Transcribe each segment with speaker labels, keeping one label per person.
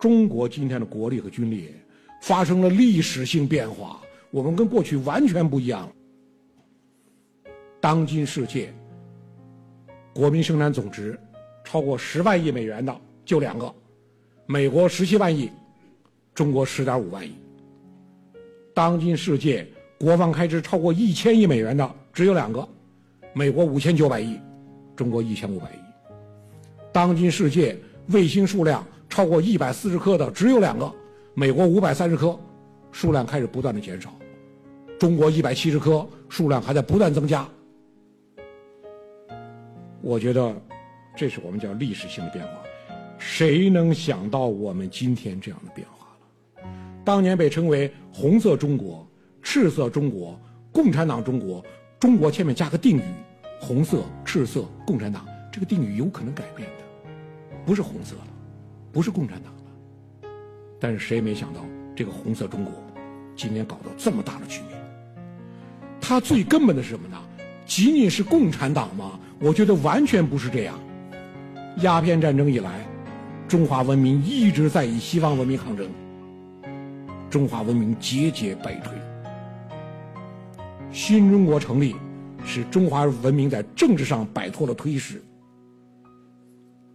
Speaker 1: 中国今天的国力和军力发生了历史性变化，我们跟过去完全不一样。当今世界，国民生产总值超过十万亿美元的就两个，美国十七万亿，中国十点五万亿。当今世界国防开支超过一千亿美元的只有两个，美国五千九百亿，中国一千五百亿。当今世界卫星数量超过一百四十颗的只有两个，美国五百三十颗，数量开始不断的减少，中国一百七十颗，数量还在不断增加。我觉得，这是我们叫历史性的变化。谁能想到我们今天这样的变化了？当年被称为“红色中国”“赤色中国”“共产党中国”，中国前面加个定语“红色”“赤色”“共产党”，这个定语有可能改变的，不是红色了，不是共产党了。但是谁也没想到，这个“红色中国”今天搞到这么大的局面。它最根本的是什么呢？仅仅是共产党吗？我觉得完全不是这样。鸦片战争以来，中华文明一直在与西方文明抗争，中华文明节节败退。新中国成立，使中华文明在政治上摆脱了颓势；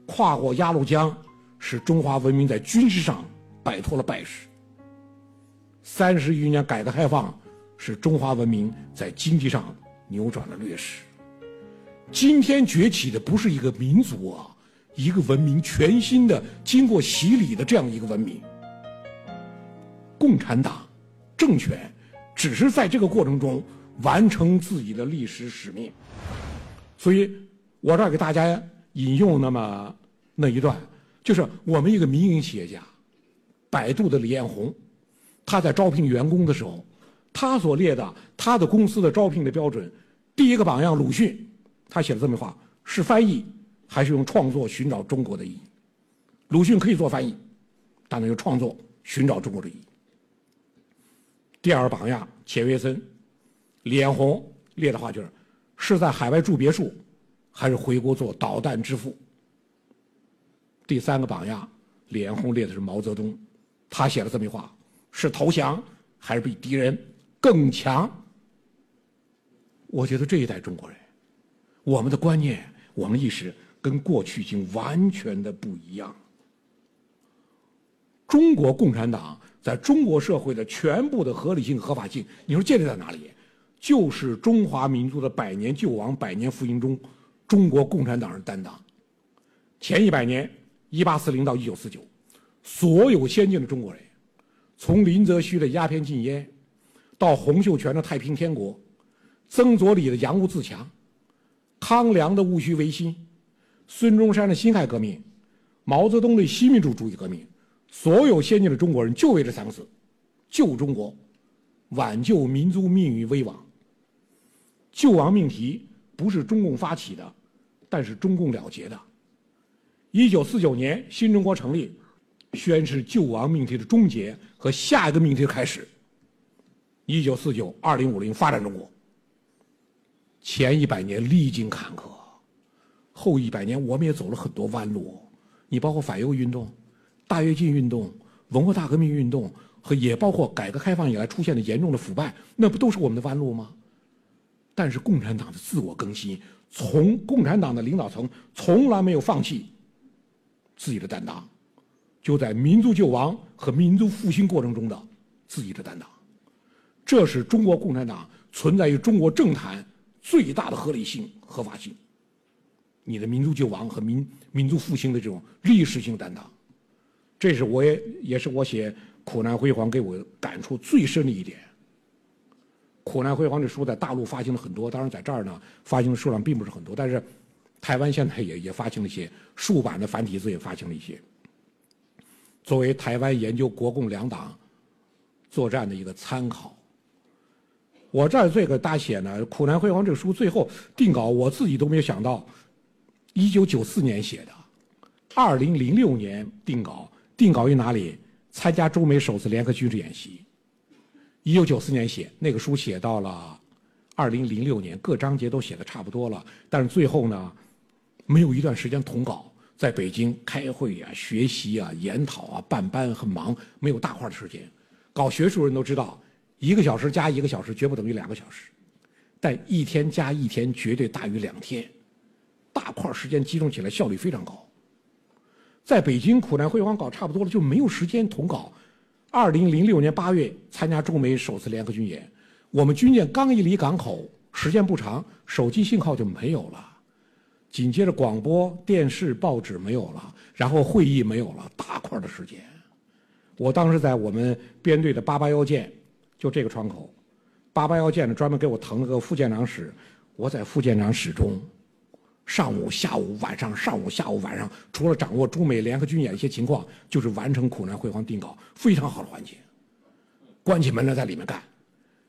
Speaker 1: 跨过鸭绿江，使中华文明在军事上摆脱了败势。三十余年改革开放，使中华文明在经济上。扭转了劣势。今天崛起的不是一个民族啊，一个文明，全新的、经过洗礼的这样一个文明。共产党政权只是在这个过程中完成自己的历史使命。所以，我这儿给大家引用那么那一段，就是我们一个民营企业家，百度的李彦宏，他在招聘员工的时候。他所列的他的公司的招聘的标准，第一个榜样鲁迅，他写了这么话：是翻译还是用创作寻找中国的意义？鲁迅可以做翻译，但能用创作寻找中国的意义。第二个榜样钱学森，李彦宏列的话就是：是在海外住别墅，还是回国做导弹之父？第三个榜样李彦宏列的是毛泽东，他写了这么一话：是投降还是比敌人？更强，我觉得这一代中国人，我们的观念、我们意识跟过去已经完全的不一样。中国共产党在中国社会的全部的合理性、合法性，你说建立在哪里？就是中华民族的百年救亡、百年复兴中，中国共产党人担当。前一百年，一八四零到一九四九，所有先进的中国人，从林则徐的鸦片禁烟。到洪秀全的太平天国，曾左李的洋务自强，康梁的戊戌维新，孙中山的辛亥革命，毛泽东的新民主主义革命，所有先进的中国人就为这三个字：救中国，挽救民族命运危亡。救亡命题不是中共发起的，但是中共了结的。一九四九年新中国成立，宣示救亡命题的终结和下一个命题的开始。一九四九二零五零发展中国，前一百年历经坎坷，后一百年我们也走了很多弯路。你包括反右运动、大跃进运动、文化大革命运动，和也包括改革开放以来出现的严重的腐败，那不都是我们的弯路吗？但是共产党的自我更新，从共产党的领导层从来没有放弃自己的担当，就在民族救亡和民族复兴过程中的自己的担当。这是中国共产党存在于中国政坛最大的合理性、合法性。你的民族救亡和民民族复兴的这种历史性担当，这是我也也是我写《苦难辉煌》给我感触最深的一点。《苦难辉煌》这书在大陆发行了很多，当然在这儿呢发行的数量并不是很多，但是台湾现在也也发行了一些竖版的繁体字，也发行了一些。作为台湾研究国共两党作战的一个参考。我这儿这个大写呢，《苦难辉煌》这个书最后定稿，我自己都没有想到，一九九四年写的，二零零六年定稿，定稿于哪里？参加中美首次联合军事演习。一九九四年写那个书，写到了二零零六年，各章节都写的差不多了，但是最后呢，没有一段时间统稿，在北京开会啊、学习啊、研讨啊、办班很忙，没有大块的时间。搞学术人都知道，一个小时加一个小时绝不等于两个小时，但一天加一天绝对大于两天，大块时间集中起来效率非常高。在北京苦难辉煌搞差不多了，就没有时间统稿。二零零六年八月参加中美首次联合军演，我们军舰刚一离港口，时间不长，手机信号就没有了。紧接着，广播电视、报纸没有了，然后会议没有了，大块的时间。我当时在我们编队的八八幺舰，就这个窗口，八八幺舰呢专门给我腾了个副舰长室，我在副舰长室中，上午、下午、晚上，上午、下午、晚上，除了掌握中美联合军演一些情况，就是完成苦难辉煌定稿，非常好的环境。关起门来在里面干，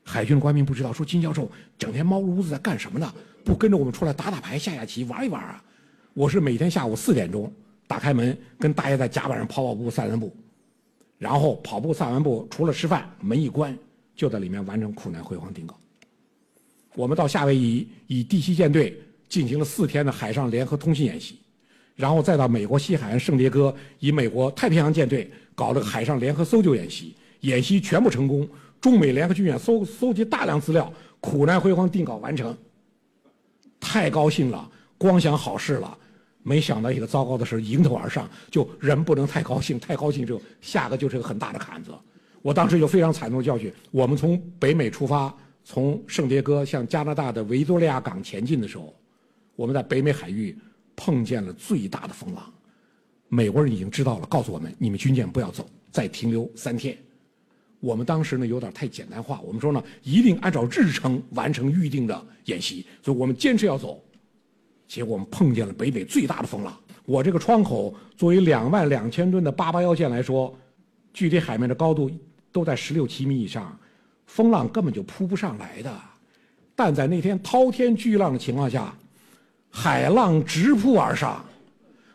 Speaker 1: 海军官兵不知道说金教授整天猫屋子在干什么呢？不跟着我们出来打打牌、下下棋、玩一玩啊！我是每天下午四点钟打开门，跟大爷在甲板上跑跑步、散散步，然后跑步散完步，除了吃饭，门一关，就在里面完成苦难辉煌定稿。我们到夏威夷以第七舰队进行了四天的海上联合通信演习，然后再到美国西海岸圣迭戈以美国太平洋舰队搞了个海上联合搜救演习，演习全部成功，中美联合军演搜搜集大量资料，苦难辉煌定稿完成。太高兴了，光想好事了，没想到一个糟糕的事迎头而上。就人不能太高兴，太高兴之后下个就是个很大的坎子。我当时有非常惨痛的教训。我们从北美出发，从圣迭戈向加拿大的维多利亚港前进的时候，我们在北美海域碰见了最大的风浪。美国人已经知道了，告诉我们：你们军舰不要走，再停留三天。我们当时呢有点太简单化，我们说呢一定按照日程完成预定的演习，所以我们坚持要走。结果我们碰见了北美最大的风浪。我这个窗口作为两万两千吨的八八幺舰来说，距离海面的高度都在十六七米以上，风浪根本就扑不上来的。但在那天滔天巨浪的情况下，海浪直扑而上。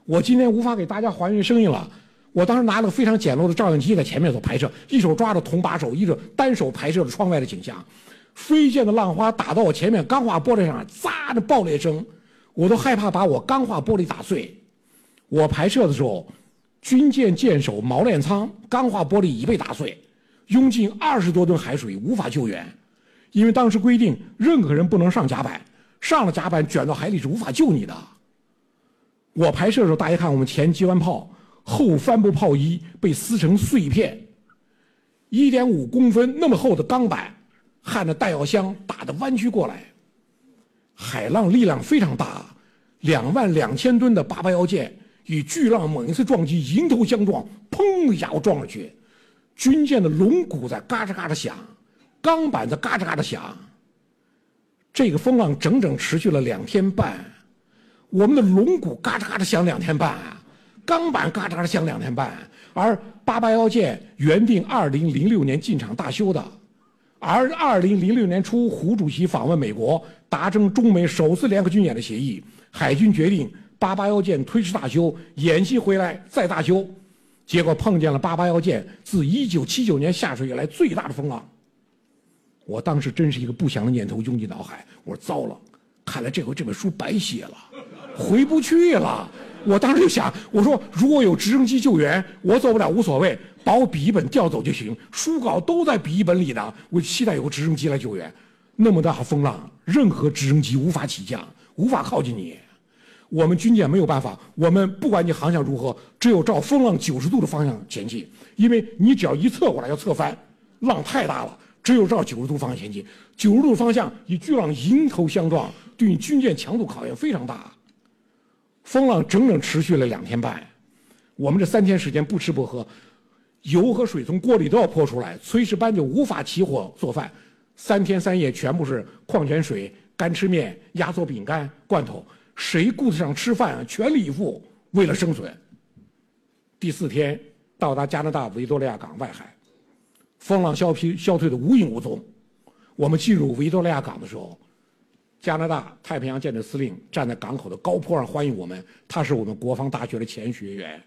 Speaker 1: 我今天无法给大家还原声音了。我当时拿了个非常简陋的照相机在前面做拍摄，一手抓着铜把手，一手单手拍摄着窗外的景象。飞溅的浪花打到我前面钢化玻璃上，砸的爆裂声，我都害怕把我钢化玻璃打碎。我拍摄的时候，军舰舰首锚链舱钢化玻璃已被打碎，拥进二十多吨海水，无法救援。因为当时规定，任何人不能上甲板，上了甲板卷到海里是无法救你的。我拍摄的时候，大家看我们前机关炮。后帆布炮衣被撕成碎片，一点五公分那么厚的钢板，焊着弹药箱打的弯曲过来。海浪力量非常大，两万两千吨的八八幺舰与巨浪猛一次撞击，迎头相撞，砰一下我撞上去，军舰的龙骨在嘎吱嘎吱响，钢板在嘎吱嘎吱响。这个风浪整整持续了两天半，我们的龙骨嘎吱嘎吱响两天半。钢板嘎吱响两天半，而八八幺舰原定二零零六年进场大修的，而二零零六年初胡主席访问美国，达成中美首次联合军演的协议，海军决定八八幺舰推迟大修，演习回来再大修，结果碰见了八八幺舰自一九七九年下水以来最大的风浪。我当时真是一个不祥的念头涌进脑海，我说糟了，看来这回这本书白写了，回不去了。我当时就想，我说如果有直升机救援，我走不了无所谓，把我笔记本调走就行，书稿都在笔记本里呢。我期待有个直升机来救援。那么大风浪，任何直升机无法起降，无法靠近你。我们军舰没有办法，我们不管你航向如何，只有照风浪九十度的方向前进，因为你只要一侧过来要侧翻，浪太大了，只有照九十度方向前进。九十度方向与巨浪迎头相撞，对你军舰强度考验非常大。风浪整整持续了两天半，我们这三天时间不吃不喝，油和水从锅里都要泼出来，炊事班就无法起火做饭，三天三夜全部是矿泉水、干吃面、压缩饼干、罐头，谁顾得上吃饭啊？全力以赴为了生存。第四天到达加拿大维多利亚港外海，风浪消疲消退的无影无踪，我们进入维多利亚港的时候。加拿大太平洋舰队司令站在港口的高坡上欢迎我们，他是我们国防大学的前学员。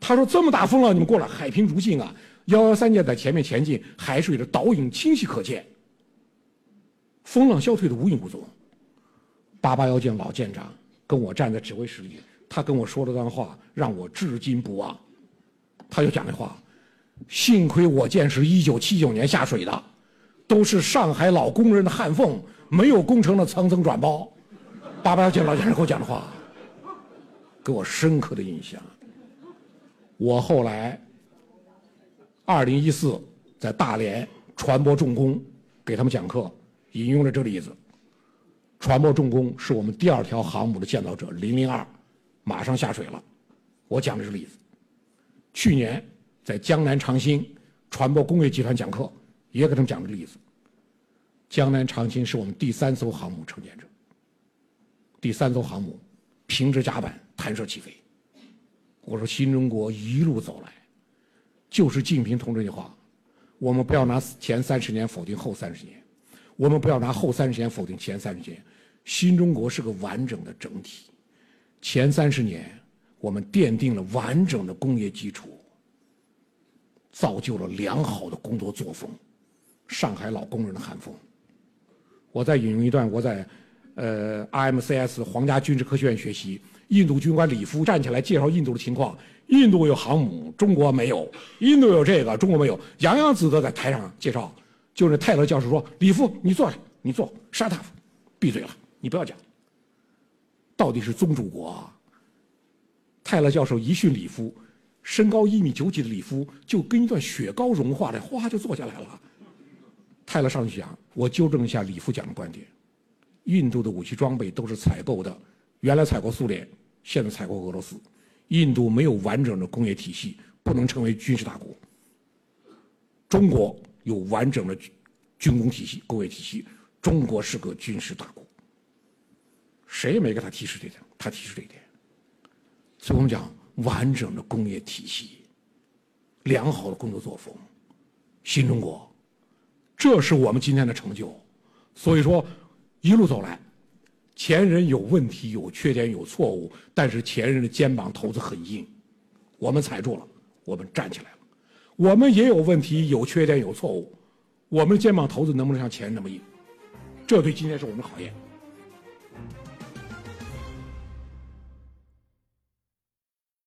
Speaker 1: 他说：“这么大风浪，你们过来，海平如镜啊！幺幺三舰在前面前进，海水的倒影清晰可见。风浪消退的无影无踪。八八幺舰老舰长跟我站在指挥室里，他跟我说了段话，让我至今不忘。他就讲那话：“幸亏我舰是一九七九年下水的，都是上海老工人的焊缝，没有工程的层层转包。”八八幺七老先生给我讲的话，给我深刻的印象。我后来二零一四在大连船舶重工给他们讲课，引用了这个例子。船舶重工是我们第二条航母的建造者，零零二马上下水了。我讲的是例子。去年在江南长兴船舶工业集团讲课，也给他们讲这个例子。江南长青是我们第三艘航母承建者。第三艘航母平直甲板弹射起飞。我说新中国一路走来，就是竞平同志的话，我们不要拿前三十年否定后三十年，我们不要拿后三十年否定前三十年。新中国是个完整的整体，前三十年我们奠定了完整的工业基础，造就了良好的工作作风，上海老工人的寒风。我再引用一段我在。呃，RMCS 皇家军事科学院学习，印度军官里夫站起来介绍印度的情况。印度有航母，中国没有；印度有这个，中国没有。洋洋自得在台上介绍，就是泰勒教授说：“里夫，你坐下，你坐，shut up，闭嘴了，你不要讲。”到底是宗主国啊！泰勒教授一训里夫，身高一米九几的里夫就跟一段雪糕融化的，哗就坐下来了。泰勒上去讲，我纠正一下李夫讲的观点。印度的武器装备都是采购的，原来采购苏联，现在采购俄罗斯。印度没有完整的工业体系，不能成为军事大国。中国有完整的军工体系、工业体系，中国是个军事大国。谁也没给他提示这点，他提示这一点。所以我们讲完整的工业体系，良好的工作作风，新中国，这是我们今天的成就。所以说。一路走来，前人有问题、有缺点、有错误，但是前人的肩膀头子很硬，我们踩住了，我们站起来了。我们也有问题、有缺点、有错误，我们的肩膀头子能不能像前人那么硬？这对今天是我们的考验。